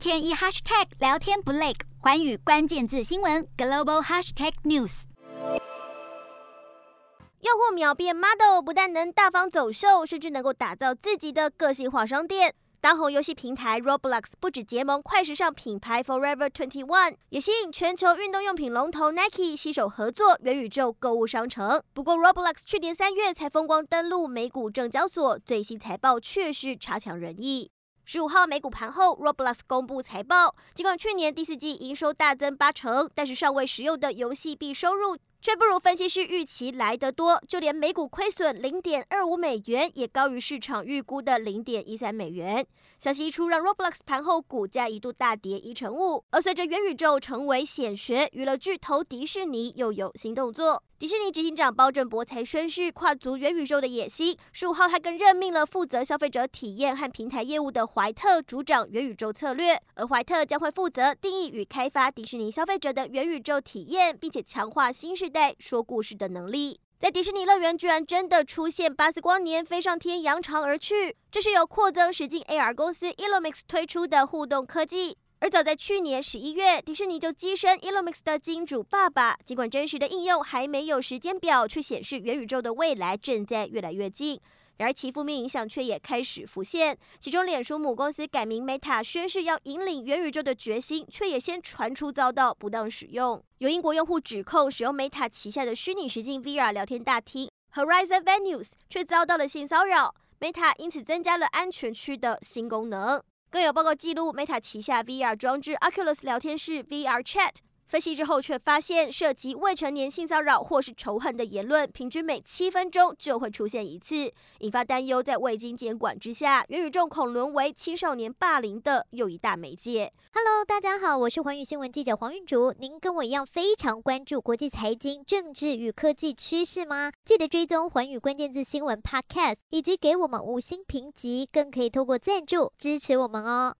天一 hashtag 聊天不累，寰宇关键字新闻 global hashtag news。用户秒变 model，不但能大方走秀，甚至能够打造自己的个性化商店。当红游戏平台 Roblox 不止结盟快时尚品牌 Forever 21，也吸引全球运动用品龙头 Nike 携手合作元宇宙购物商城。不过，Roblox 去年三月才风光登陆美股证交所，最新财报确实差强人意。十五号美股盘后，Roblox 公布财报，尽管去年第四季营收大增八成，但是尚未使用的游戏币收入却不如分析师预期来得多，就连每股亏损零点二五美元，也高于市场预估的零点一三美元。消息一出，让 Roblox 盘后股价一度大跌一成五。而随着元宇宙成为显学，娱乐巨头迪士尼又有新动作。迪士尼执行长包正博才宣示跨足元宇宙的野心。十五号，他更任命了负责消费者体验和平台业务的怀特主掌元宇宙策略，而怀特将会负责定义与开发迪士尼消费者的元宇宙体验，并且强化新世代说故事的能力。在迪士尼乐园，居然真的出现巴斯光年飞上天，扬长而去。这是由扩增实境 AR 公司 Elomix 推出的互动科技。而早在去年十一月，迪士尼就跻身 Elomix 的金主爸爸。尽管真实的应用还没有时间表，却显示元宇宙的未来正在越来越近。然而其负面影响却也开始浮现。其中，脸书母公司改名 Meta，宣誓要引领元宇宙的决心，却也先传出遭到不当使用。有英国用户指控，使用 Meta 旗下的虚拟实境 VR 聊天大厅 Horizon Venues 却遭到了性骚扰，Meta 因此增加了安全区的新功能。更有报告记录，Meta 旗下 VR 装置 Oculus 聊天室 VR Chat。分析之后，却发现涉及未成年性骚扰或是仇恨的言论，平均每七分钟就会出现一次，引发担忧。在未经监管之下，元宇宙恐沦为青少年霸凌的又一大媒介。Hello，大家好，我是环宇新闻记者黄韵竹。您跟我一样非常关注国际财经、政治与科技趋势吗？记得追踪环宇关键字新闻 Podcast，以及给我们五星评级，更可以透过赞助支持我们哦。